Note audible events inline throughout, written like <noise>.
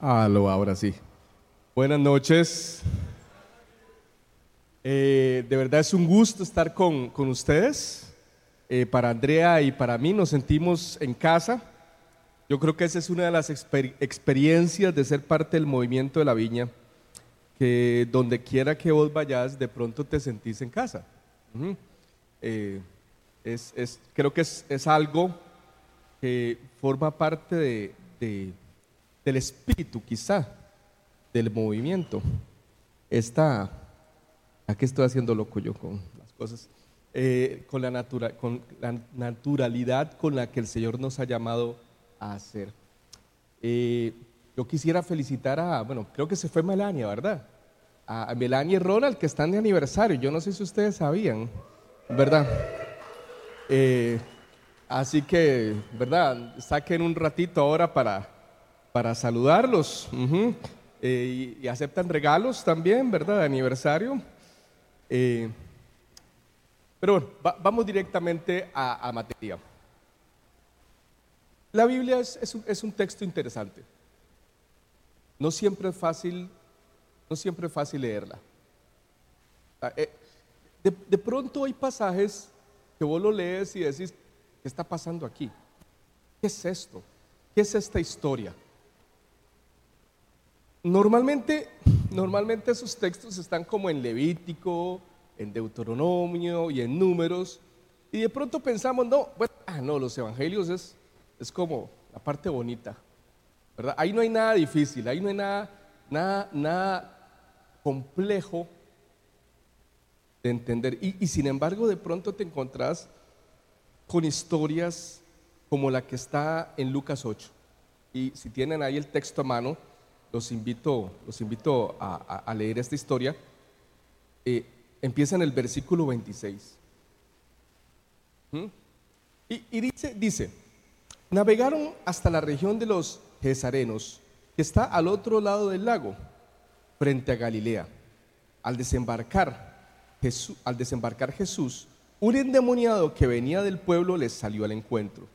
Aló, ahora sí. Buenas noches. Eh, de verdad es un gusto estar con, con ustedes. Eh, para Andrea y para mí nos sentimos en casa. Yo creo que esa es una de las exper- experiencias de ser parte del movimiento de la viña, que donde quiera que vos vayas, de pronto te sentís en casa. Eh, es, es- creo que es, es algo que forma parte de, de- del espíritu, quizá, del movimiento. Esta, aquí estoy haciendo loco yo con las cosas, Eh, con, la natura- con la naturalidad con la que el Señor nos ha llamado a hacer. Eh, yo quisiera felicitar a, bueno, creo que se fue Melania, ¿verdad? A Melania y Ronald que están de aniversario. Yo no sé si ustedes sabían, ¿verdad? Eh, así que, ¿verdad? Saquen un ratito ahora para, para saludarlos. Eh, y, aceptan regalos también, ¿verdad? De aniversario. Eh, pero bueno, va- vamos directamente a, materia. La Biblia es, es un, es un texto interesante. No siempre es fácil, no siempre es fácil leerla. Ah, eh, de, de pronto hay pasajes que vos lo lees y decís, ¿qué está pasando aquí? ¿Qué es esto? ¿Qué es esta historia? Normalmente, normalmente esos textos están como en Levítico, en Deuteronomio y en Números, y de pronto pensamos, no, bueno, ah, no, los evangelios es, es como la parte bonita, ¿verdad? Ahí no hay nada difícil, ahí no hay nada, nada, nada complejo de entender. Y, y sin embargo, de pronto te encontrás con historias como la que está en Lucas 8. Y si tienen ahí el texto a mano, los invito, los invito a, leer esta historia. Eh, empieza en el versículo 26. ¿Mm? Y, y dice, dice, navegaron hasta la región de los Gesarenos, que está al otro lado del lago, frente a Galilea. Al desembarcar, Jesús, al desembarcar Jesús, un endemoniado que venía del pueblo les salió al encuentro.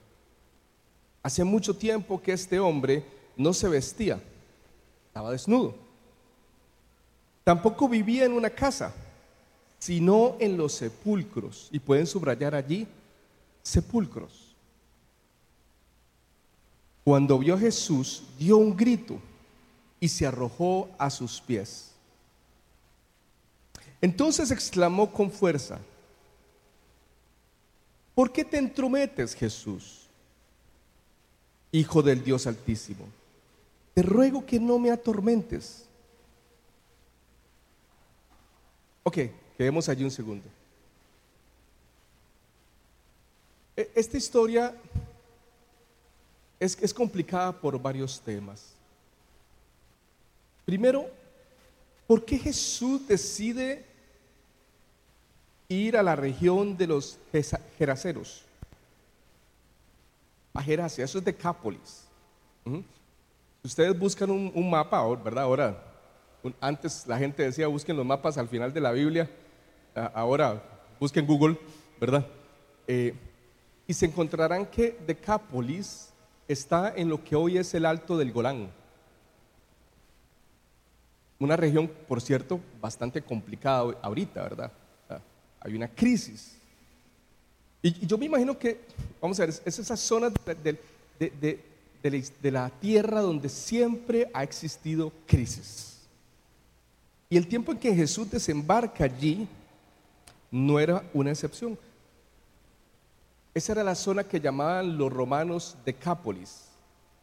Hace mucho tiempo que este hombre no se vestía, estaba desnudo. Tampoco vivía en una casa, sino en los sepulcros. Y pueden subrayar allí sepulcros. Cuando vio a Jesús, dio un grito y se arrojó a sus pies. Entonces exclamó con fuerza, ¿por qué te entrometes, Jesús? Hijo del Dios Altísimo, te ruego que no me atormentes. Ok, quedemos allí un segundo. E- Esta historia es, complicada por varios temas. Primero, ¿por qué Jesús decide ir a la región de los Geraseros? A Geracia, eso es Decápolis. Ustedes buscan un, mapa, ¿verdad? Ahora, antes la gente decía busquen los mapas al final de la Biblia, ahora busquen Google, ¿verdad? Eh, y se encontrarán que Decápolis está en lo que hoy es el Alto del Golán. Una región, por cierto, bastante complicada ahorita, ¿verdad? Hay una crisis. Y yo me imagino que, vamos a ver, es esa zona de, de- de- de- la, tierra donde siempre ha existido crisis. Y el tiempo en que Jesús desembarca allí no era una excepción. Esa era la zona que llamaban los romanos Decápolis,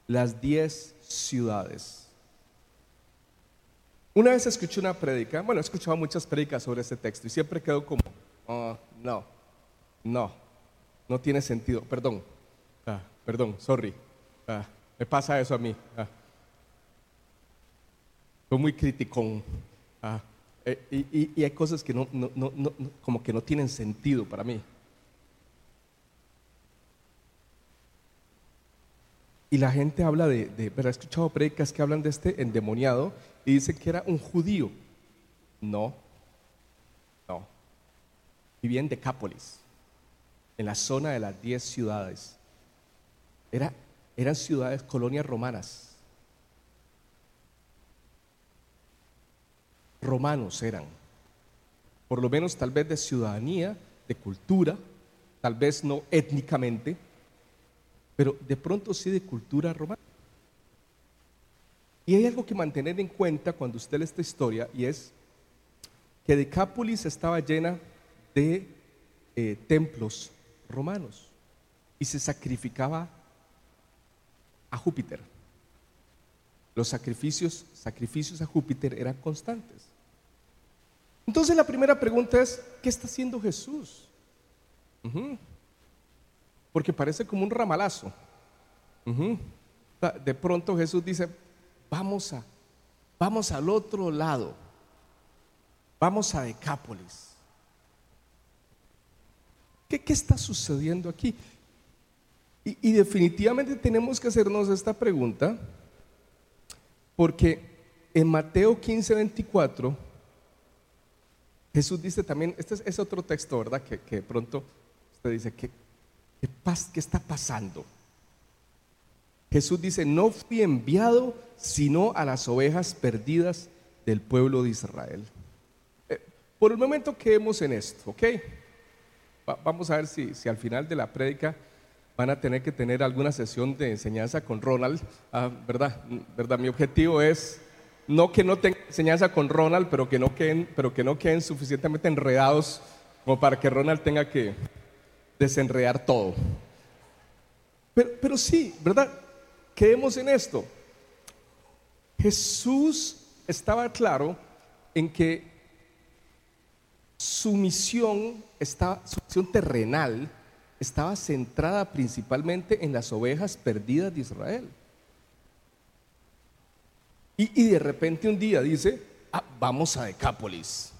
las diez ciudades. Una vez escuché una prédica, bueno, he escuchado muchas prédicas sobre este texto y siempre quedo como, "Ah, no, no, no tiene sentido, perdón, ah, perdón, sorry, ah, me pasa eso a mí. ah. Soy muy criticón. ah, eh, y, hay cosas que no, como que no tienen sentido para mí. Y la gente habla de, de. He escuchado predicas que hablan de este endemoniado y dicen que era un judío. No, no. Vivía en Decápolis, en la zona de las diez ciudades. Era, eran ciudades, colonias romanas. romanos eran, por lo menos tal vez de ciudadanía, de cultura, tal vez no étnicamente, pero de pronto sí de cultura romana. Y hay algo que mantener en cuenta cuando usted lee esta historia y es que Decápolis estaba llena de eh, templos romanos y se sacrificaba a Júpiter. Los sacrificios, sacrificios a Júpiter eran constantes. Entonces la primera pregunta es, ¿qué está haciendo Jesús? Porque parece como un ramalazo. De pronto Jesús dice, vamos a, vamos al otro lado, vamos a Decápolis. ¿Qué, está sucediendo aquí? Y, definitivamente tenemos que hacernos esta pregunta, porque en Mateo 15, 24, Jesús dice también, este es, otro texto, ¿verdad? Que, pronto usted dice, ¿qué, qué, ¿qué está pasando? Jesús dice, no fui enviado sino a las ovejas perdidas del pueblo de Israel. Eh, por el momento quedemos en esto, ¿ok? vamos a ver si, si, al final de la prédica van a tener que tener alguna sesión de enseñanza con Ronald, ah, ¿verdad? ¿verdad? Mi objetivo es no que no tengan enseñanza con Ronald, pero que no queden, pero que no queden suficientemente enredados como para que Ronald tenga que desenredar todo. Pero, pero sí, ¿verdad? Quedemos en esto. Jesús estaba claro en que su misión, estaba, su misión terrenal estaba centrada principalmente en las ovejas perdidas de Israel. Y, de repente un día dice, ah, vamos a Decápolis.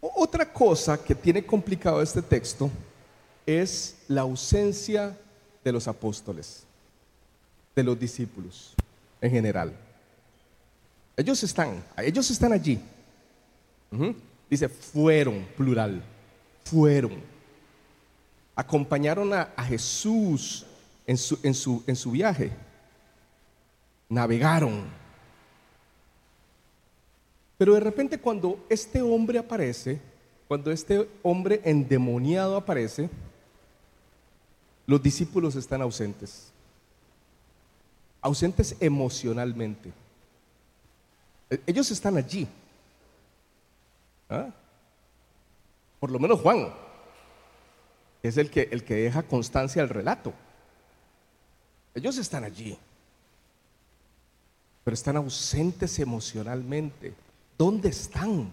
Otra cosa que tiene complicado este texto es la ausencia de los apóstoles, de los discípulos en general. Ellos están, ellos están allí. Dice, fueron, plural, fueron. Acompañaron a, Jesús en su, en, su, en su viaje. Navegaron. Pero de repente cuando este hombre aparece, cuando este hombre endemoniado aparece, los discípulos están ausentes, ausentes emocionalmente. E-, ellos están allí. ¿Ah? Por lo menos Juan, es el que, el que deja constancia al relato. Ellos están allí, pero están ausentes emocionalmente. ¿Dónde están?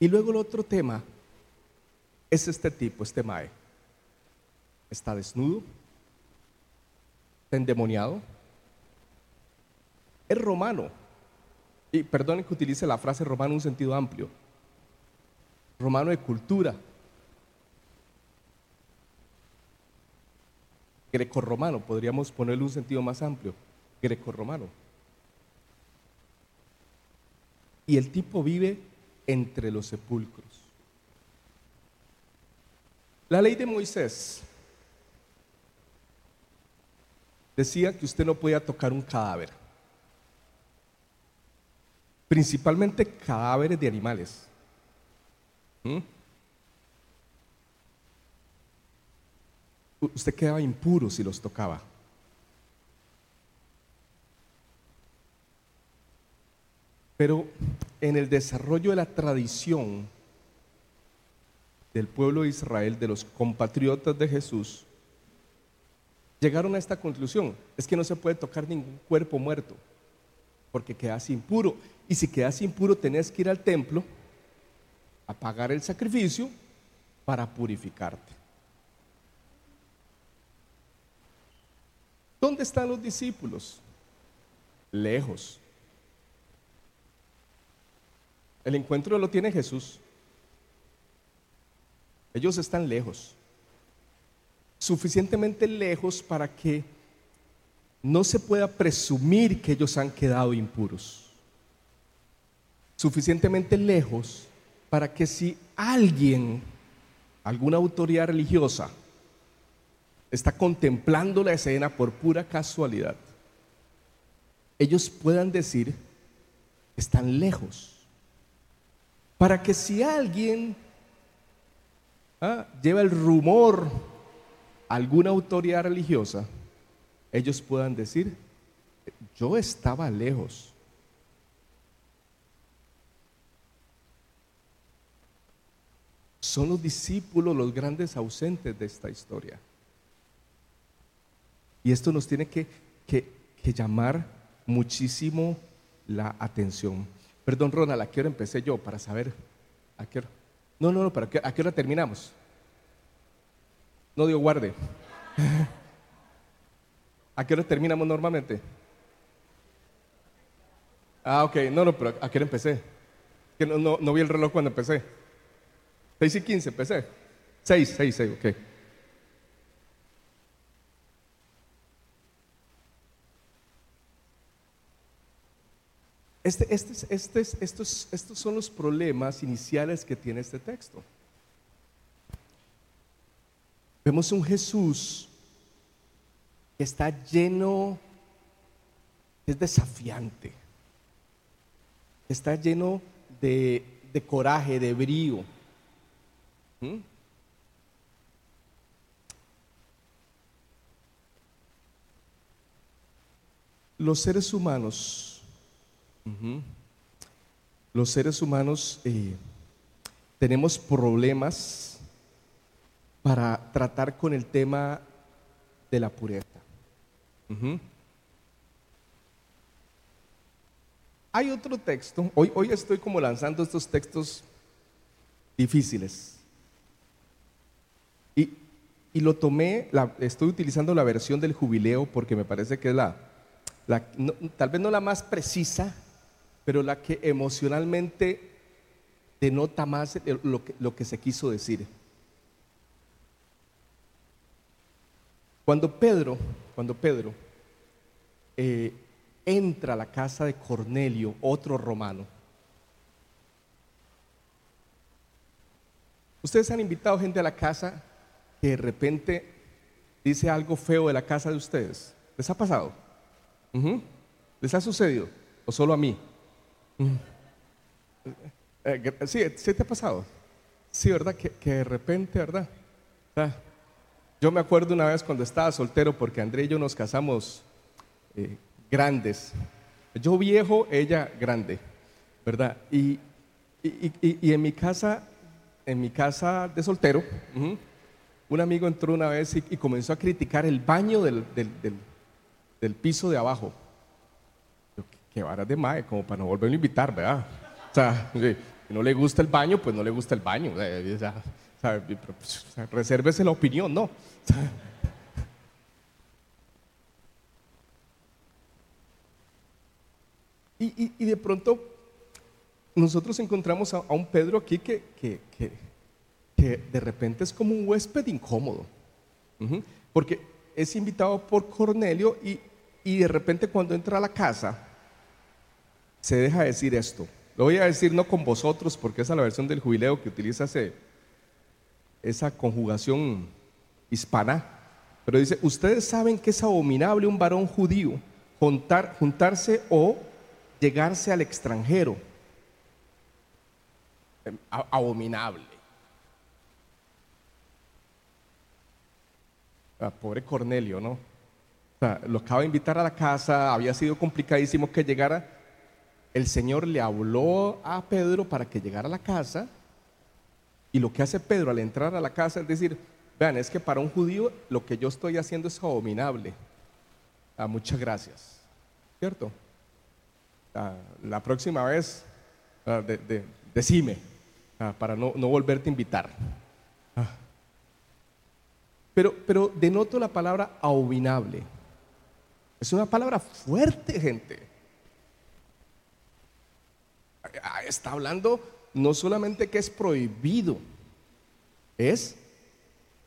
Y luego el otro tema es este tipo, este Mae. Está desnudo, está endemoniado, es romano. Y perdonen que utilice la frase romano en un sentido amplio. Romano de cultura. Grecorromano, podríamos ponerle un sentido más amplio. Grecorromano. Y el tipo vive entre los sepulcros. La ley de Moisés decía que usted no podía tocar un cadáver, principalmente cadáveres de animales. ¿Mm? Usted quedaba impuro si los tocaba. Pero en el desarrollo de la tradición, del pueblo de Israel, de los compatriotas de Jesús, llegaron a esta conclusión. Es que no se puede tocar ningún cuerpo muerto, porque quedas impuro. Y si quedas impuro, tenés que ir al templo a pagar el sacrificio para purificarte. ¿Dónde están los discípulos? Lejos. El encuentro lo tiene Jesús. Ellos están lejos, suficientemente lejos para que no se pueda presumir que ellos han quedado impuros. Suficientemente lejos para que si alguien, alguna autoridad religiosa, está contemplando la escena por pura casualidad, ellos puedan decir, están lejos. Para que si alguien ah, lleva el rumor a alguna autoridad religiosa, ellos puedan decir, yo estaba lejos. Son los discípulos los grandes ausentes de esta historia. Y esto nos tiene que, llamar muchísimo la atención. Perdón, Ronald, ¿a qué hora empecé yo para saber? ¿A qué hora? No, no, no, pero ¿a qué hora terminamos? No dio guarde. <laughs> ¿A qué hora terminamos normalmente? Ah, ok, no, no, pero ¿a qué hora empecé? Que no, no, vi el reloj cuando empecé. 6 y 15 empecé. 6, 6, 6, ok. Este, este, este, estos, estos son los problemas iniciales que tiene este texto. Vemos un Jesús está lleno, es desafiante, está lleno de, coraje, de brío. ¿Mm? Los seres humanos, los seres humanos eh, tenemos problemas para tratar con el tema de la pureza. Hay otro texto, hoy, hoy estoy como lanzando estos textos difíciles. Y, lo tomé, la, estoy utilizando la versión del jubileo porque me parece que es la, la tal vez no la más precisa, pero la que emocionalmente denota más lo que, lo que se quiso decir. Cuando Pedro, cuando Pedro eh, entra a la casa de Cornelio, otro romano, ustedes han invitado gente a la casa que de repente dice algo feo de la casa de ustedes. ¿Les ha pasado? ¿Les ha sucedido? ¿O solo a mí? Eh, sí, ¿sí te ha pasado? Sí, ¿verdad? Que, de repente, ¿verdad? Yo me acuerdo una vez cuando estaba soltero, porque André y yo nos casamos eh, grandes. Yo viejo, ella grande, ¿verdad? Y, en mi casa, en mi casa de soltero, un amigo entró una vez y, comenzó a criticar el baño del, piso de abajo. qué varas de mae, como para no volverlo a invitar, ¿verdad? O sea, si no le gusta el baño, pues no le gusta el baño. <laughs> Pues, resérvese la opinión, no. <laughs> Y, de pronto nosotros encontramos a, un Pedro aquí que, de repente es como un huésped incómodo, porque es invitado por Cornelio y, y de repente cuando entra a la casa se deja decir esto. Lo voy a decir no con vosotros porque esa es la versión del jubileo que utiliza ese, esa conjugación hispana, pero dice, ustedes saben que es abominable un varón judío juntar, juntarse o llegarse al extranjero. Em, abominable. Ah, pobre Cornelio, ¿no? lo acaba de invitar a la casa, había sido complicadísimo que llegara. El Señor le habló a Pedro para que llegara a la casa y lo que hace Pedro al entrar a la casa es decir, vean, es que para un judío lo que yo estoy haciendo es abominable. Ah, muchas gracias. ¿Cierto? Ah, la próxima vez, ah, decime, para no, volverte a invitar. Pero, pero denoto la palabra abominable. Es una palabra fuerte, gente. Está hablando no solamente que es prohibido, es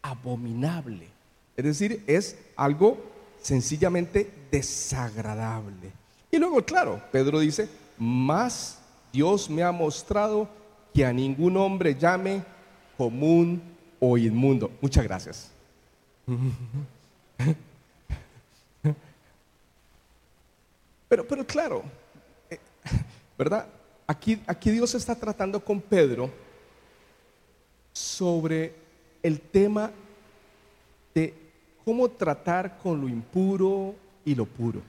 abominable. Es decir, es algo sencillamente desagradable. Y luego, claro, Pedro dice, más Dios me ha mostrado que a ningún hombre llame común o inmundo. Muchas gracias. <laughs> Pero, pero claro, eh, <laughs> ¿verdad? Aquí, aquí Dios está tratando con Pedro sobre el tema de cómo tratar con lo impuro y lo puro.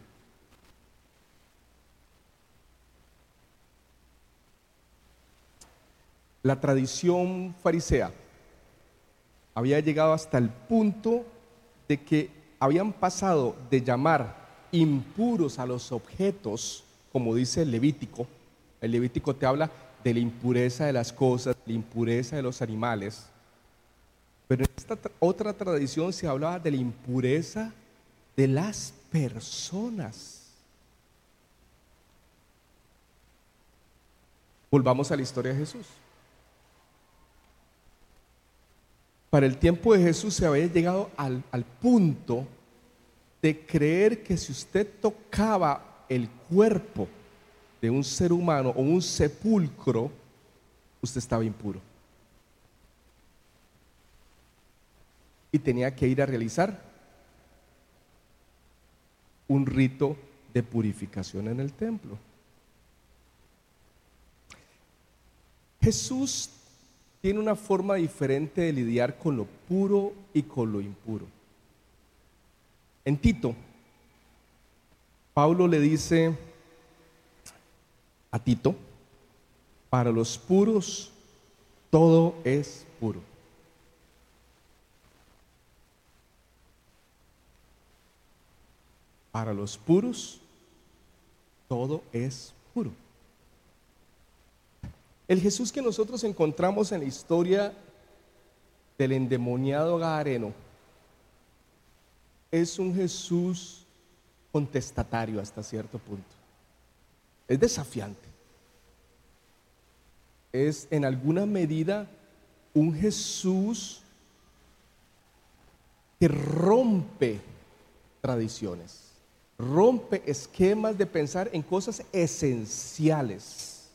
La tradición farisea había llegado hasta el punto de que habían pasado de llamar impuros a los objetos, como dice el Levítico. El Levítico te habla de la impureza de las cosas, la impureza de los animales. Pero en esta otra tradición se hablaba de la impureza de las personas. Volvamos a la historia de Jesús. Para el tiempo de Jesús se había llegado al, al punto de creer que si usted tocaba el cuerpo de un ser humano o un sepulcro, usted estaba impuro. Y tenía que ir a realizar un rito de purificación en el templo. Jesús tiene una forma diferente de lidiar con lo puro y con lo impuro. En Tito, Pablo le dice a Tito, para los puros todo es puro. Para los puros todo es puro. El Jesús que nosotros encontramos en la historia del endemoniado Gadareno es un Jesús contestatario hasta cierto punto. Es desafiante. Es en alguna medida un Jesús que rompe tradiciones, rompe esquemas de pensar en cosas esenciales,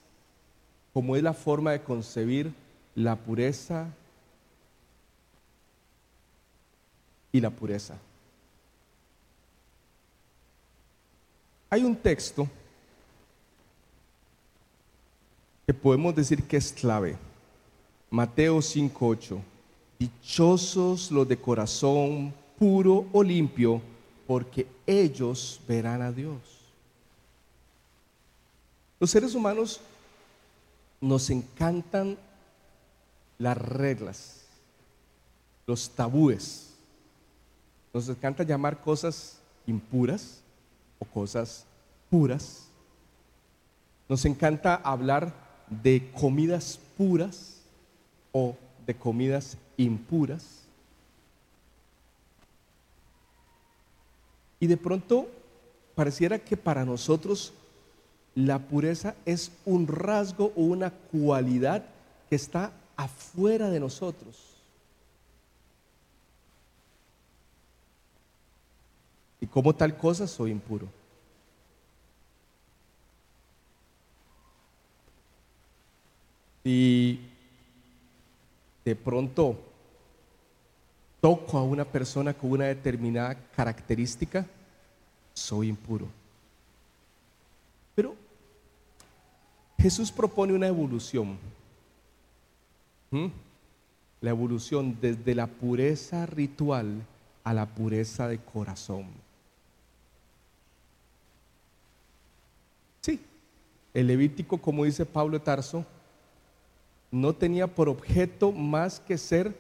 como es la forma de concebir la pureza y la pureza. Hay un texto que podemos decir que es clave. Mateo 5:8. Dichosos los de corazón puro o limpio, porque ellos verán a Dios. Los seres humanos nos encantan las reglas, los tabúes. Nos encanta llamar cosas impuras o cosas puras. Nos encanta hablar de comidas puras o de comidas impuras. Y de pronto pareciera que para nosotros la pureza es un rasgo o una cualidad que está afuera de nosotros. Y como tal cosa soy impuro. Y de pronto toco a una persona con una determinada característica, soy impuro. Pero Jesús propone una evolución. La evolución desde la pureza ritual a la pureza de corazón. Sí, el Levítico, como dice Pablo Tarso, no tenía por objeto más que ser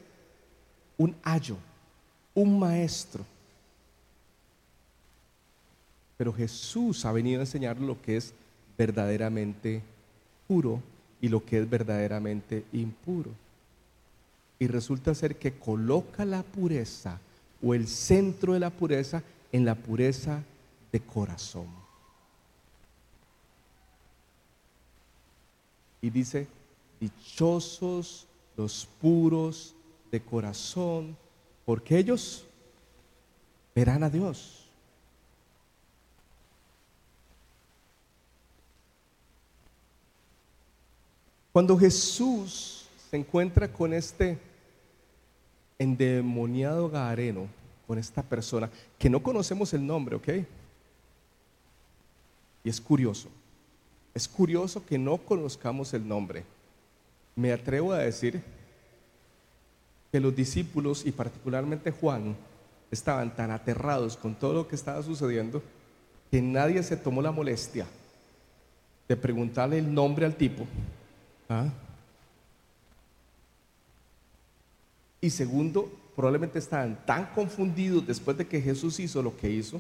un ayo, un maestro. Pero Jesús ha venido a enseñar lo que es verdaderamente puro y lo que es verdaderamente impuro. Y resulta ser que coloca la pureza o el centro de la pureza en la pureza de corazón. Y dice, dichosos los puros de corazón, porque ellos verán a Dios. Cuando Jesús se encuentra con este endemoniado Gadareno, con esta persona, que no conocemos el nombre, ¿ok? Y es curioso, es curioso que no conozcamos el nombre. Me atrevo a decir que los discípulos y particularmente Juan estaban tan aterrados con todo lo que estaba sucediendo que nadie se tomó la molestia de preguntarle el nombre al tipo. ¿Ah? Y segundo, probablemente estaban tan confundidos después de que Jesús hizo lo que hizo,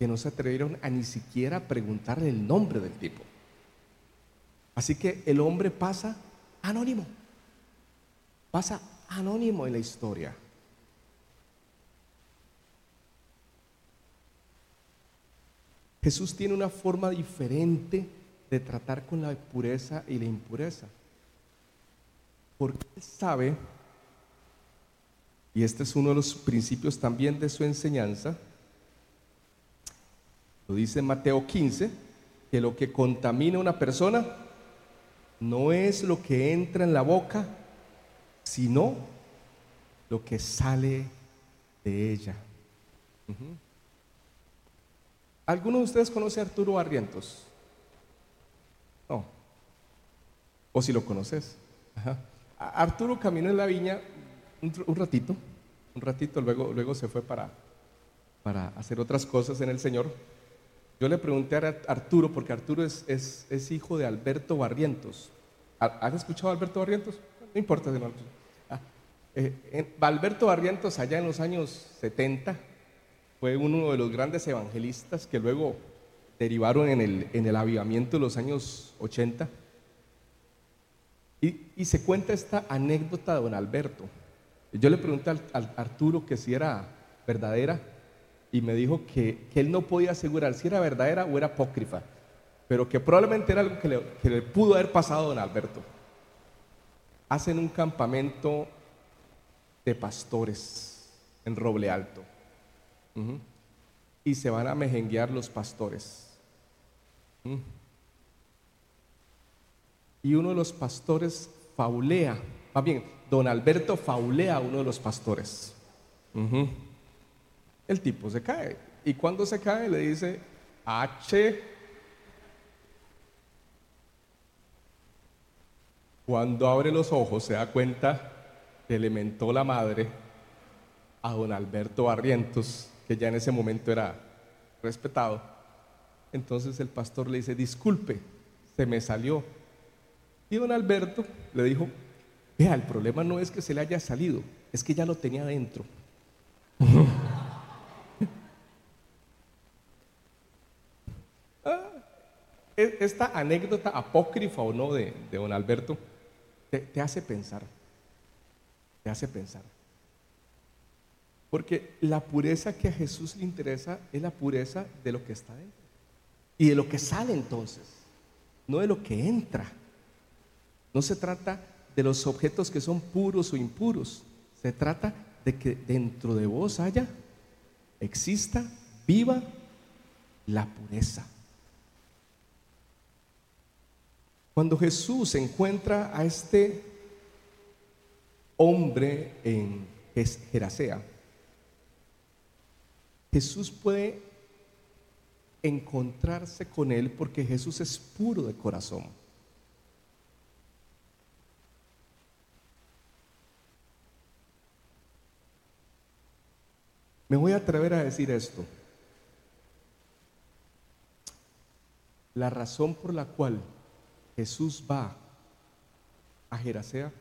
que no se atrevieron a ni siquiera preguntarle el nombre del tipo. Así que el hombre pasa anónimo, pasa anónimo en la historia. Jesús tiene una forma diferente de tratar con la pureza y la impureza. Porque sabe, y este es uno de los principios también de su enseñanza, lo dice Mateo 15, que lo que contamina a una persona no es lo que entra en la boca, sino lo que sale de ella. ¿Alguno de ustedes conoce a Arturo Barrientos? No. O si lo conoces. Arturo caminó en la viña un, ratito, un ratito, luego, luego se fue para, para hacer otras cosas en el Señor. Yo le pregunté a Arturo, porque Arturo es, hijo de Alberto Barrientos. ¿Han escuchado a Alberto Barrientos? No importa si no. Ah, eh, Alberto Barrientos, allá en los años 70, fue uno de los grandes evangelistas que luego derivaron en el, en el avivamiento de los años 80. Y, se cuenta esta anécdota de don Alberto. Yo le pregunté al, Arturo que si era verdadera y me dijo que, él no podía asegurar si era verdadera o era apócrifa, pero que probablemente era algo que le, que le pudo haber pasado a don Alberto. Hacen un campamento de pastores en Roble Alto y se van a mejenguear los pastores. Y uno de los pastores faulea, más bien, don Alberto faulea a uno de los pastores. El tipo se cae. Y cuando se cae le dice, H. Cuando abre los ojos se da cuenta que le mentó la madre a don Alberto Barrientos que ya en ese momento era respetado. Entonces el pastor le dice, disculpe, se me salió. Y don Alberto le dijo, vea, el problema no es que se le haya salido, es que ya lo tenía dentro. Ah, e, esta anécdota apócrifa o no de, don Alberto te hace pensar, te hace pensar. Porque la pureza que a Jesús le interesa es la pureza de lo que está dentro. Y de lo que sale entonces, no de lo que entra. No se trata de los objetos que son puros o impuros. Se trata de que dentro de vos haya, exista, viva la pureza. Cuando Jesús encuentra a este hombre en Gerasea, Jesús puede encontrarse con él porque Jesús es puro de corazón. Me voy a atrever a decir esto. La razón por la cual Jesús va a Gerasea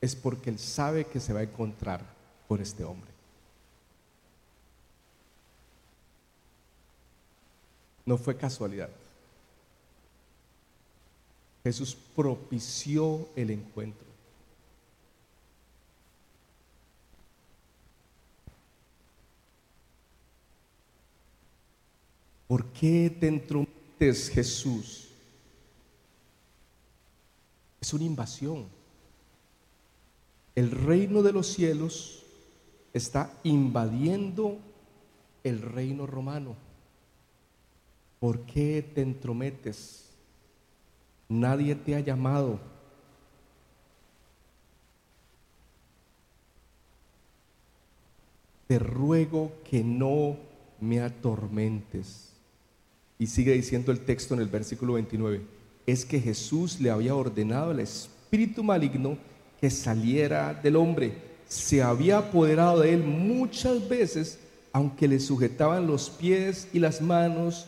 es porque él sabe que se va a encontrar con este hombre. no fue casualidad. Jesús propició el encuentro. ¿Por qué te entrometes, Jesús? Es una invasión. El reino de los cielos está invadiendo el reino romano. ¿Por qué te entrometes? Nadie te ha llamado. Te ruego que no me atormentes. Y sigue diciendo el texto en el versículo 29, es que Jesús le había ordenado al espíritu maligno que saliera del hombre. Se había apoderado de él muchas veces, aunque le sujetaban los pies y las manos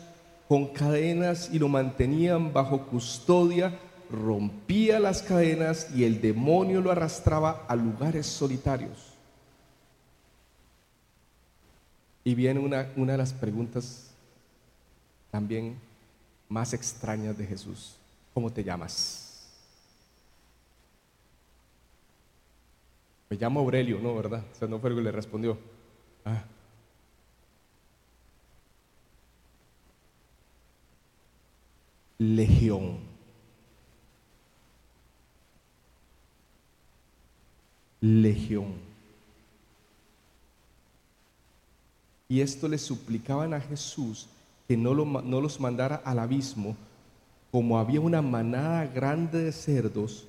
con cadenas y lo mantenían bajo custodia, rompía las cadenas y el demonio lo arrastraba a lugares solitarios. Y viene una, una de las preguntas también más extrañas de Jesús. ¿Cómo te llamas? Me llamo Aurelio, ¿no? ¿Verdad? O sea, no fue el que le respondió. Ah. Legión. Legión. Y esto le suplicaban a Jesús que no, no los mandara al abismo, como había una manada grande de cerdos,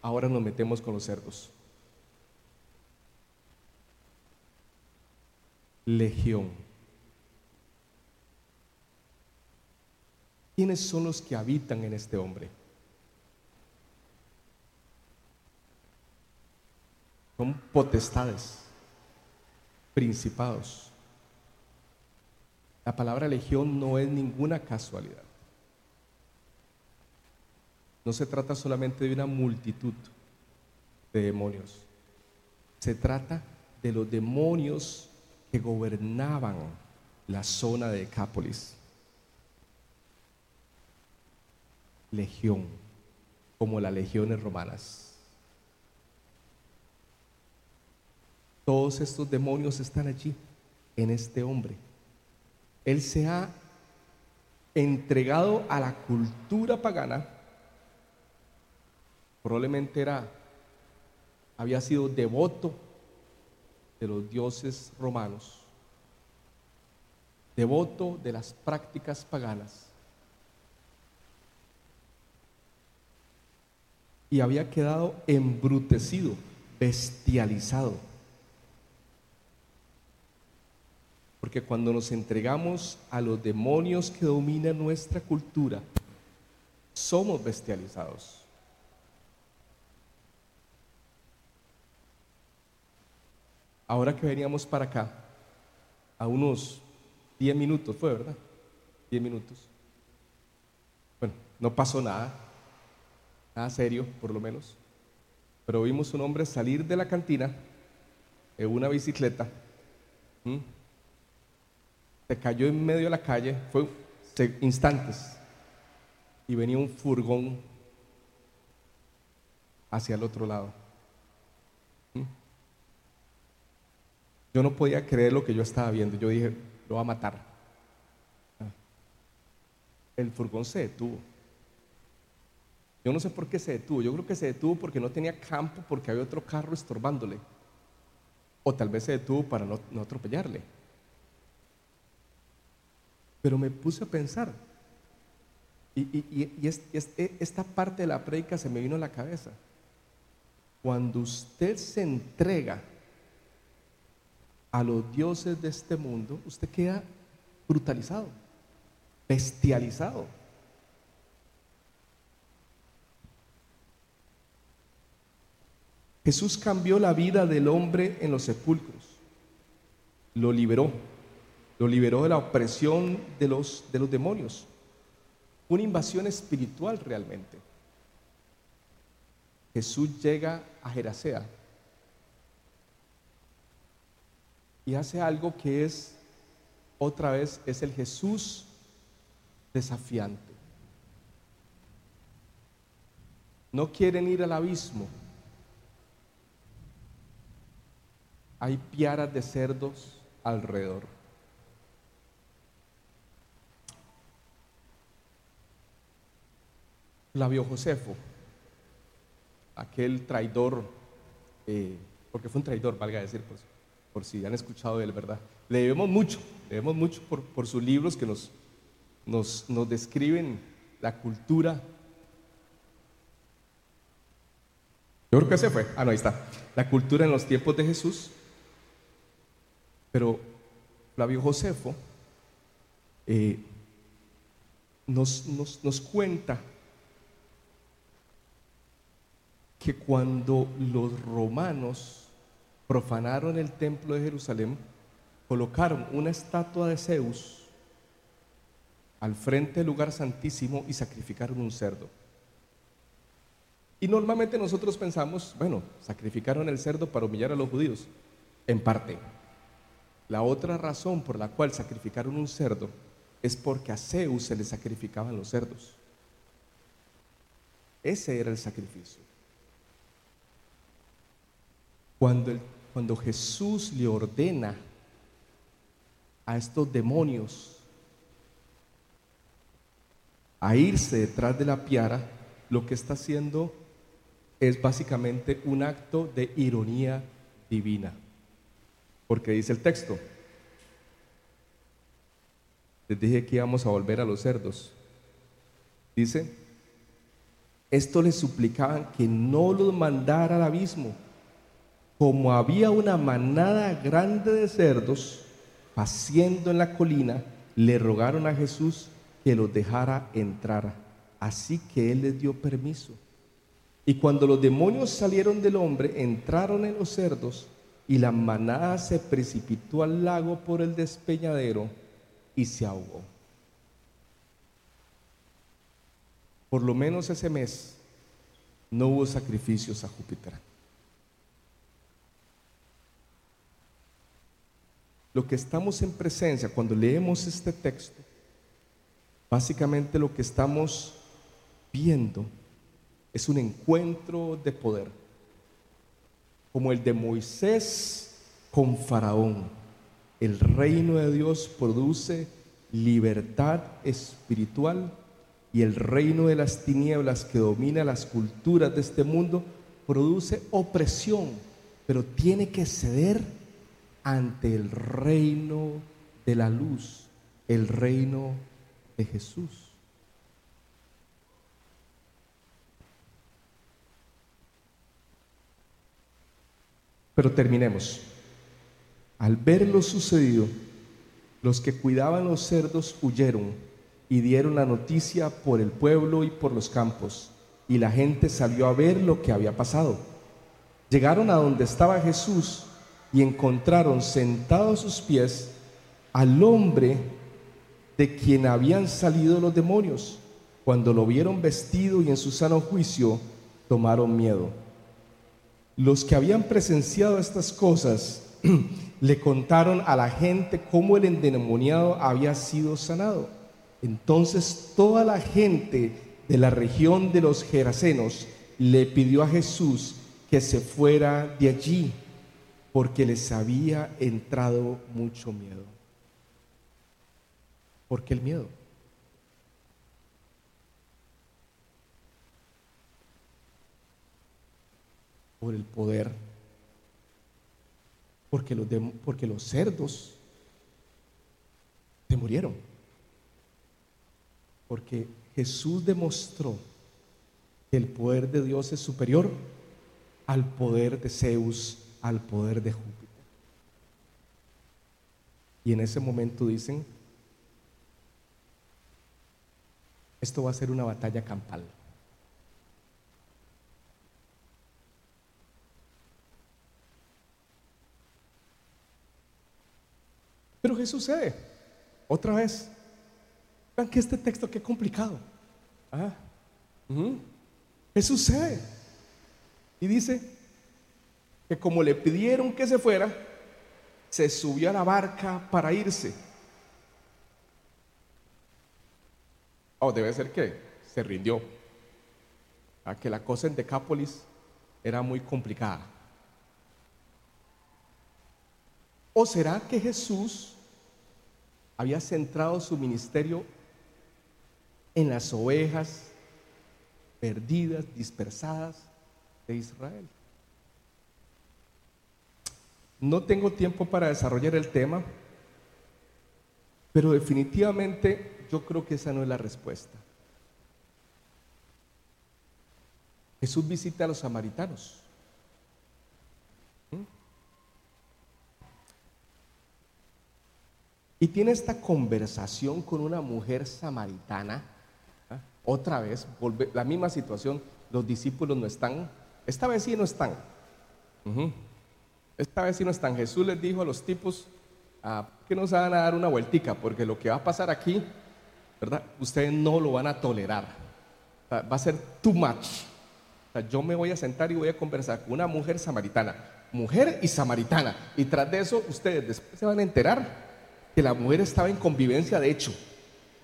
ahora nos metemos con los cerdos. Legión. ¿Quiénes son los que habitan en este hombre? Son potestades, principados. La palabra legión no es ninguna casualidad. No se trata solamente de una multitud de demonios. Se trata de los demonios que gobernaban la zona de Decápolis. Legión, como las legiones romanas. Todos estos demonios están allí, en este hombre. Él se ha entregado a la cultura pagana. Probablemente era, había sido devoto de los dioses romanos, devoto de las prácticas paganas. Y había quedado embrutecido, bestializado. Porque cuando nos entregamos a los demonios que dominan nuestra cultura, somos bestializados. Ahora que veníamos para acá, a unos 10 minutos fue, ¿verdad? 10 minutos. Bueno, no pasó nada, nada serio, por lo menos. Pero vimos un hombre salir de la cantina en una bicicleta se cayó en medio de la calle, fue instantes, y venía un furgón hacia el otro lado. Yo no podía creer lo que yo estaba viendo. Yo dije, lo va a matar. Ah. El furgón se detuvo. Yo no sé por qué se detuvo. Yo creo que se detuvo porque no tenía campo, porque había otro carro estorbándole. O tal vez se detuvo para no, atropellarle. Pero me puse a pensar. Y, e, esta parte de la prédica se me vino a la cabeza. Cuando usted se entrega a los dioses de este mundo, usted queda brutalizado, bestializado. Jesús cambió la vida del hombre en los sepulcros, lo liberó lo liberó de la opresión de los, de los demonios. Una invasión espiritual realmente. Jesús llega a Jerasea y hace algo que es, otra vez, es el Jesús desafiante. No quieren ir al abismo. Hay piaras de cerdos alrededor. Flavio Josefo, aquel traidor, eh, porque fue un traidor, valga decir, por, por, si han escuchado de él, ¿verdad? Le debemos mucho, le debemos mucho por, sus libros que nos, nos, nos describen la cultura. Yo creo que se fue. Ah, no, ahí está. La cultura en los tiempos de Jesús. Pero Flavio Josefo eh, nos, nos, nos cuenta que cuando los romanos profanaron el templo de Jerusalén, colocaron una estatua de Zeus al frente del lugar santísimo y sacrificaron un cerdo. Y normalmente nosotros pensamos, bueno, sacrificaron el cerdo para humillar a los judíos, en parte. La otra razón por la cual sacrificaron un cerdo es porque a Zeus se le sacrificaban los cerdos. Ese era el sacrificio. Cuando, Jesús le ordena a estos demonios a irse detrás de la piara, lo que está haciendo es básicamente un acto de ironía divina. Porque dice el texto, les dije que íbamos a volver a los cerdos. Dice, esto les suplicaban que no los mandara al abismo. Como había una manada grande de cerdos paciendo en la colina, le rogaron a Jesús que los dejara entrar. Así que él les dio permiso. Y cuando los demonios salieron del hombre, entraron en los cerdos y la manada se precipitó al lago por el despeñadero y se ahogó. Por lo menos ese mes no hubo sacrificios a Júpiter. Lo que estamos en presencia cuando leemos este texto, básicamente lo que estamos viendo es un encuentro de poder, como el de Moisés con Faraón. El reino de Dios produce libertad espiritual y el reino de las tinieblas que domina las culturas de este mundo produce opresión, pero tiene que ceder ante el reino de la luz, el reino de Jesús. Pero terminemos. Al ver lo sucedido, los que cuidaban los cerdos huyeron y dieron la noticia por el pueblo y por los campos, y la gente salió a ver lo que había pasado. Llegaron a donde estaba Jesús y encontraron sentado a sus pies al hombre de quien habían salido los demonios. Cuando lo vieron vestido y en su sano juicio, tomaron miedo. Los que habían presenciado estas cosas <clears throat> le contaron a la gente cómo el endemoniado había sido sanado. Entonces toda la gente de la región de los Gerasenos le pidió a Jesús que se fuera de allí porque les había entrado mucho miedo. ¿Por qué el miedo? por el poder, porque los, porque los cerdos se murieron, porque Jesús demostró que el poder de Dios es superior al poder de Zeus, al poder de Júpiter. Y en ese momento dicen, esto va a ser una batalla campal. Pero ¿qué sucede? Otra vez. Vean que este texto qué complicado. Ah, ¿Qué sucede? Y dice que como le pidieron que se fuera, se subió a la barca para irse. Oh, debe ser que se rindió. A que la cosa en Decápolis era muy complicada. ¿O será que Jesús había centrado su ministerio en las ovejas perdidas, dispersadas de Israel. No tengo tiempo para desarrollar el tema, pero definitivamente yo creo que esa no es la respuesta. Jesús visita a los samaritanos. y tiene esta conversación con una mujer samaritana Otra vez, la misma situación, los discípulos no están, esta vez sí no están. Esta vez sí no están. Jesús les dijo a los tipos ah, que nos van a dar una vueltica, porque lo que va a pasar aquí, ¿verdad? Ustedes no lo van a tolerar. va a ser too much. yo me voy a sentar y voy a conversar con una mujer samaritana, mujer y samaritana. Y tras de eso, ustedes después se van a enterar que la mujer estaba en convivencia de hecho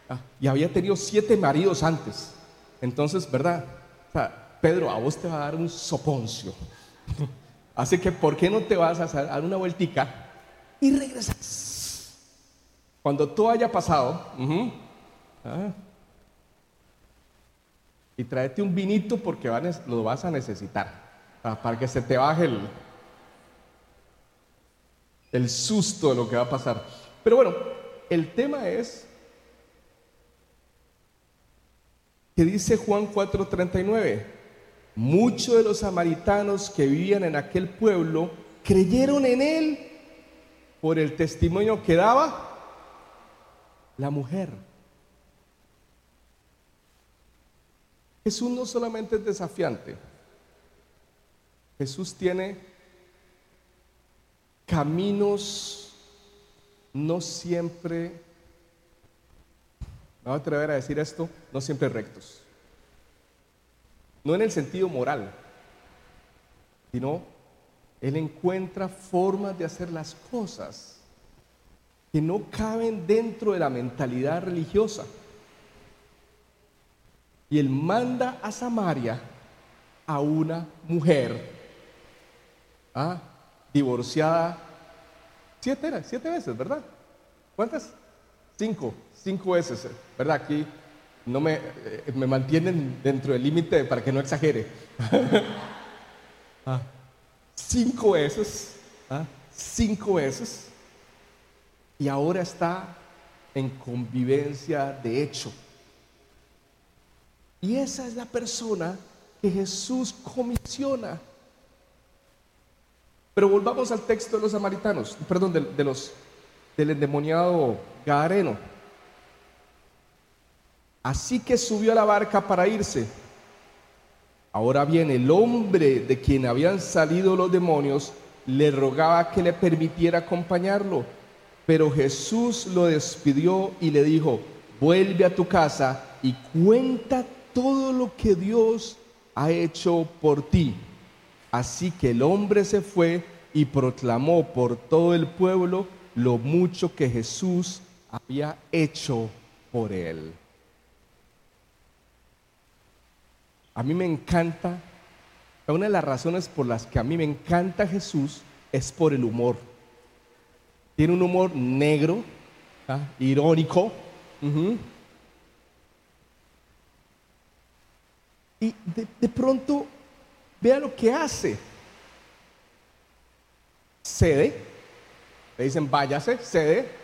ah, y había tenido siete maridos antes. Entonces, ¿verdad? Pedro, a vos te va a dar un soponcio. <laughs> Así que, ¿por qué no te vas a dar una vueltica y regresas? Cuando todo haya pasado, ah, y tráete un vinito porque lo vas a necesitar ah, para que se te baje el, el susto de lo que va a pasar. Pero bueno, el tema es que dice Juan 4:39, muchos de los samaritanos que vivían en aquel pueblo creyeron en él por el testimonio que daba la mujer. Jesús no solamente es desafiante, Jesús tiene caminos no siempre, me voy a atrever a decir esto, no siempre rectos. No en el sentido moral, sino Él encuentra formas de hacer las cosas que no caben dentro de la mentalidad religiosa. Y Él manda a Samaria a una mujer ¿ah? divorciada Siete, siete veces, ¿verdad? ¿Cuántas? Cinco, cinco veces, ¿verdad? Aquí no me, eh, me mantienen dentro del límite para que no exagere. Ah, cinco veces, ¿ah? cinco veces, y ahora está en convivencia de hecho. Y esa es la persona que Jesús comisiona pero volvamos al texto de los samaritanos, perdón, de, los, del endemoniado Gadareno. Así que subió a la barca para irse. Ahora bien, el hombre de quien habían salido los demonios le rogaba que le permitiera acompañarlo. Pero Jesús lo despidió y le dijo, vuelve a tu casa y cuenta todo lo que Dios ha hecho por ti. Así que el hombre se fue y proclamó por todo el pueblo lo mucho que Jesús había hecho por él. A mí me encanta, una de las razones por las que a mí me encanta Jesús es por el humor. Tiene un humor negro, ¿ah? irónico. Y de pronto Vea lo que hace. Cede. Le dicen, váyase, cede.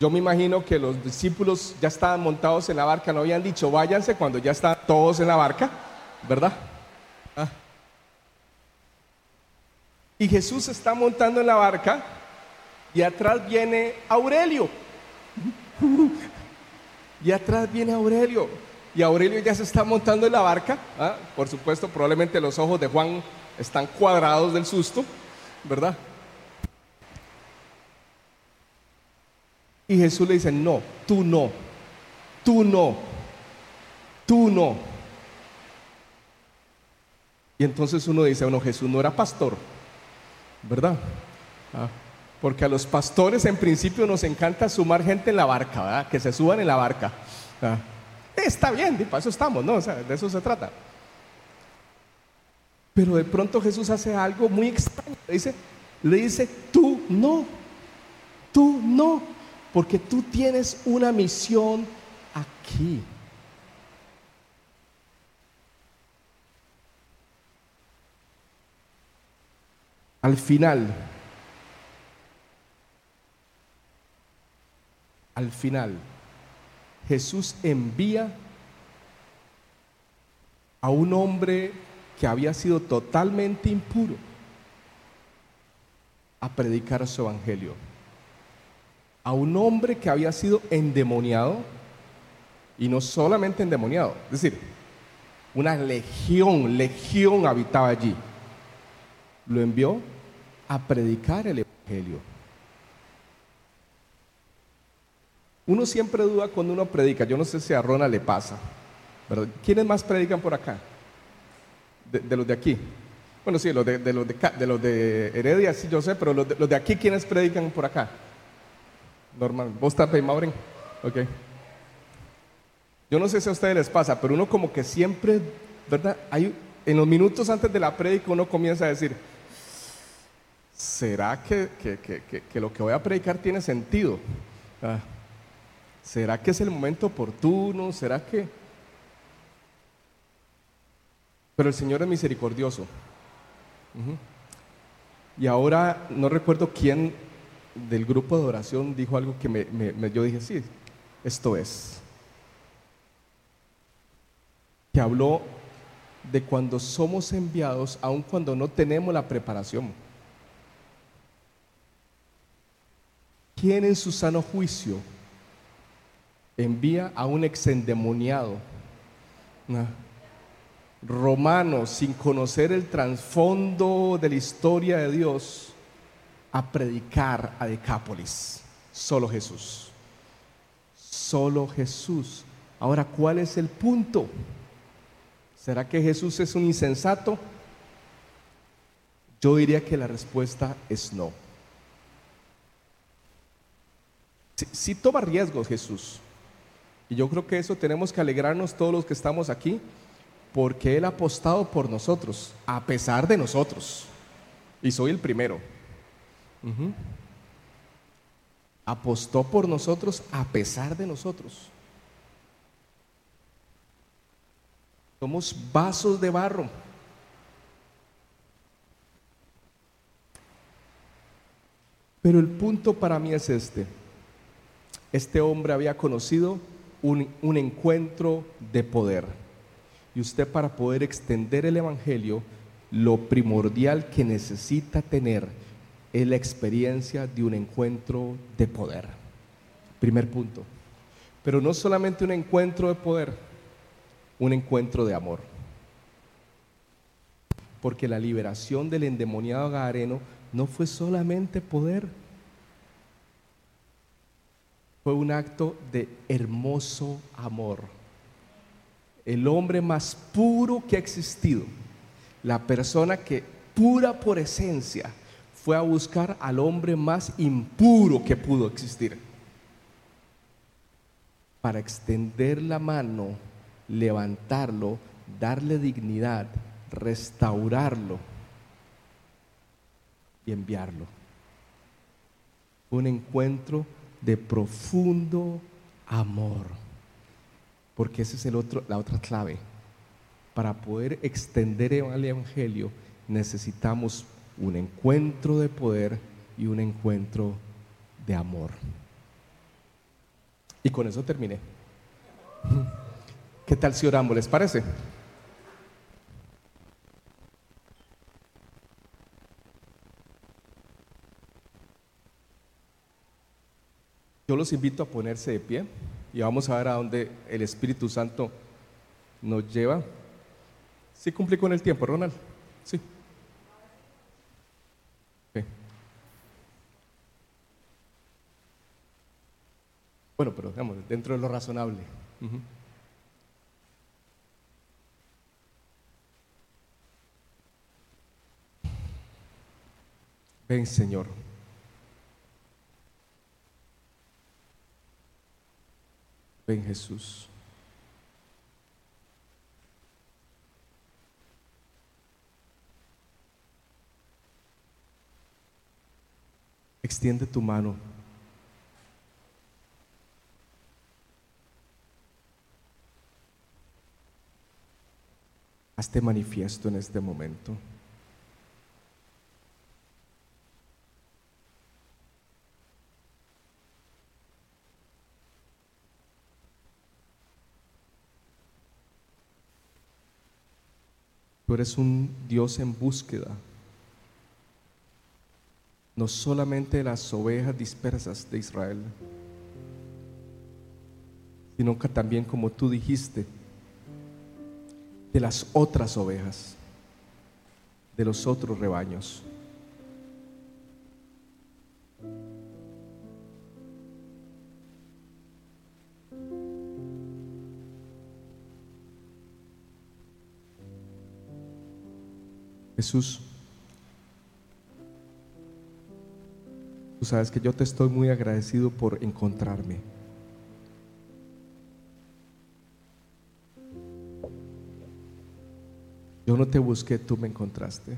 Yo me imagino que los discípulos ya estaban montados en la barca, no habían dicho váyanse cuando ya están todos en la barca, ¿verdad? Ah. Y Jesús está montando en la barca y atrás viene Aurelio. <laughs> y atrás viene Aurelio y Aurelio ya se está montando en la barca. ¿ah? Por supuesto, probablemente los ojos de Juan están cuadrados del susto, ¿verdad? Y Jesús le dice, no, tú no, tú no, tú no. Y entonces uno dice, bueno, Jesús no era pastor, ¿verdad? ¿Ah? Porque a los pastores en principio nos encanta sumar gente en la barca, ¿verdad? Que se suban en la barca. ¿ah? Está bien, para eso estamos, ¿no? O sea, de eso se trata. Pero de pronto Jesús hace algo muy extraño. Le dice, le dice, tú no, tú no, porque tú tienes una misión aquí. Al final, al final, Jesús envía a un hombre que había sido totalmente impuro a predicar su evangelio. A un hombre que había sido endemoniado Y no solamente endemoniado, es decir, una legión, legión habitaba allí. Lo envió a predicar el Evangelio. Uno siempre duda cuando uno predica. Yo no sé si a Rona le pasa. ¿Quiénes más predican por acá? De, los de aquí. Bueno, sí, los de, los de, los de Heredia, sí, yo sé, pero los de, aquí, ¿quiénes predican por acá? Normal. ¿Vos estás Maureen? Ok. Yo no sé si a ustedes les pasa, pero uno como que siempre, ¿verdad? Hay, en los minutos antes de la predica uno comienza a decir, ¿será que, lo que voy a predicar tiene sentido? Ah, ¿Será que es el momento oportuno? ¿Será que...? Pero el Señor es misericordioso. Y ahora no recuerdo quién del grupo de oración dijo algo que me, yo dije, sí, esto es. Que habló de cuando somos enviados, aun cuando no tenemos la preparación. ¿Quién en su sano juicio envía a un exendemoniado, romano, sin conocer el trasfondo de la historia de Dios, a predicar a Decápolis. Solo Jesús. Solo Jesús. Ahora, ¿cuál es el punto? ¿Será que Jesús es un insensato? Yo diría que la respuesta es no. Si, toma riesgos Jesús, y yo creo que eso tenemos que alegrarnos todos los que estamos aquí, porque Él ha apostado por nosotros, a pesar de nosotros. Y soy el primero. Apostó por nosotros a pesar de nosotros. Somos vasos de barro. Pero el punto para mí es este. Este hombre había conocido un, encuentro de poder. Y usted para poder extender el Evangelio, lo primordial que necesita tener es la experiencia de un encuentro de poder. Primer punto. Pero no solamente un encuentro de poder, un encuentro de amor. Porque la liberación del endemoniado Gadareno no fue solamente poder, fue un acto de hermoso amor. El hombre más puro que ha existido, la persona que pura por esencia fue a buscar al hombre más impuro que pudo existir para extender la mano, levantarlo, darle dignidad, restaurarlo y enviarlo. Un encuentro de profundo amor. Porque esa es el otro, la otra clave. Para poder extender el Evangelio necesitamos un encuentro de poder y un encuentro de amor. Y con eso terminé. ¿Qué tal si oramos? ¿Les parece? Yo los invito a ponerse de pie y vamos a ver a dónde el Espíritu Santo nos lleva. ¿Sí cumplí con el tiempo, Ronald? Sí. Bueno, pero digamos, dentro de lo razonable. Ven, Señor. Ven Jesús. Extiende tu mano. Hazte manifiesto en este momento. Tú eres un Dios en búsqueda, no solamente de las ovejas dispersas de Israel, sino que también, como tú dijiste, de las otras ovejas, de los otros rebaños. Jesús, tú sabes que yo te estoy muy agradecido por encontrarme. Yo no te busqué, tú me encontraste.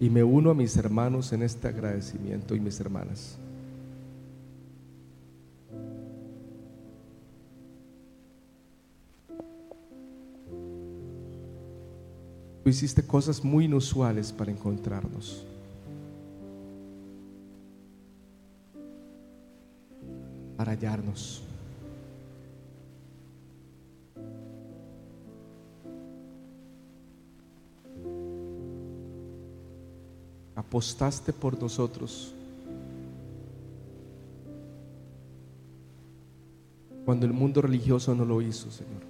Y me uno a mis hermanos en este agradecimiento y mis hermanas. Tú hiciste cosas muy inusuales para encontrarnos. Para hallarnos. Apostaste por nosotros. Cuando el mundo religioso no lo hizo, Señor.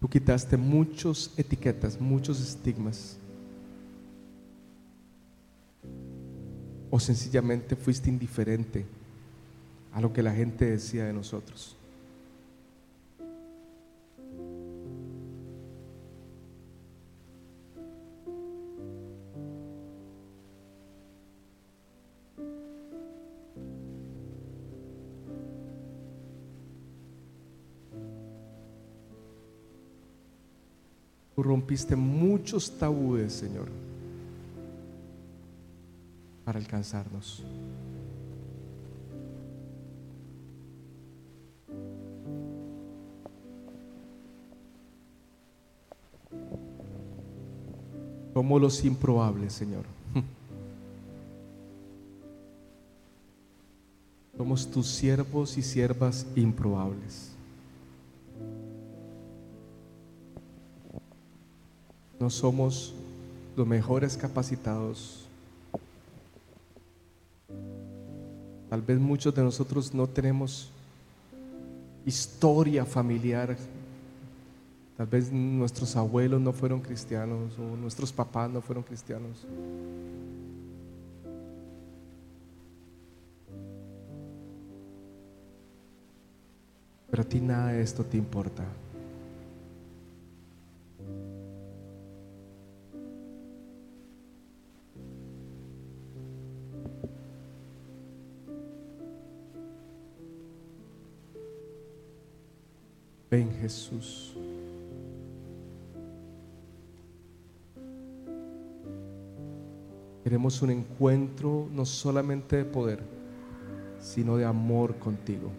Tú quitaste muchas etiquetas, muchos estigmas. O sencillamente fuiste indiferente a lo que la gente decía de nosotros. Tú rompiste muchos tabúes, Señor, para alcanzarnos. Como los improbables, Señor. <laughs> Somos tus siervos y siervas improbables. no somos los mejores capacitados. Tal vez muchos de nosotros no tenemos historia familiar. Tal vez nuestros abuelos no fueron cristianos o nuestros papás no fueron cristianos. Pero a ti nada de esto te importa. Jesús. Queremos un encuentro no solamente de poder, sino de amor contigo.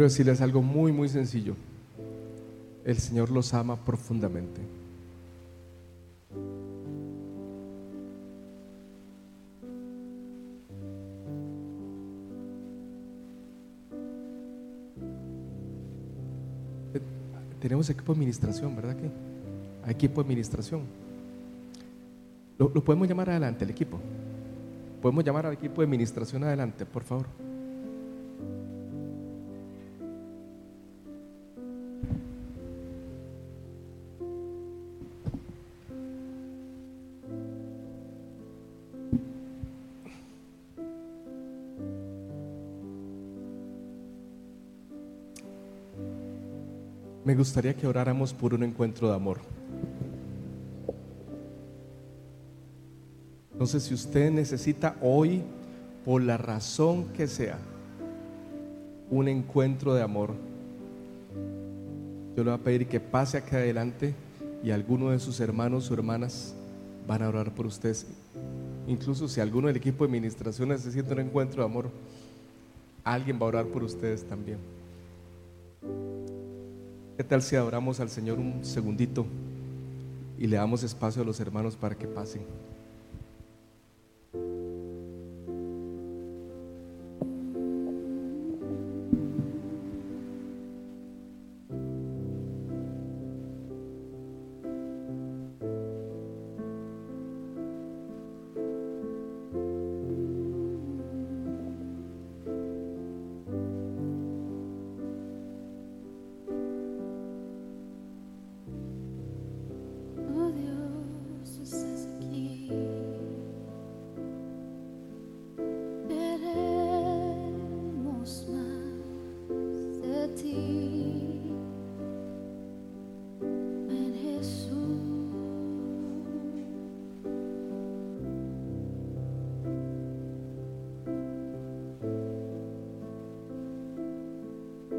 Quiero decirles algo muy, muy sencillo. El Señor los ama profundamente. Eh, tenemos equipo de administración, ¿verdad que? Equipo de administración. Lo, lo podemos llamar adelante, el equipo. Podemos llamar al equipo de administración adelante, por favor. Me gustaría que oráramos por un encuentro de amor. No sé si usted necesita hoy por la razón que sea, un encuentro de amor, yo le voy a pedir que pase acá adelante y alguno de sus hermanos o hermanas van a orar por ustedes. Incluso si alguno del equipo de administración necesita un encuentro de amor, alguien va a orar por ustedes también. ¿Qué tal si adoramos al Señor un segundito y le damos espacio a los hermanos para que pasen?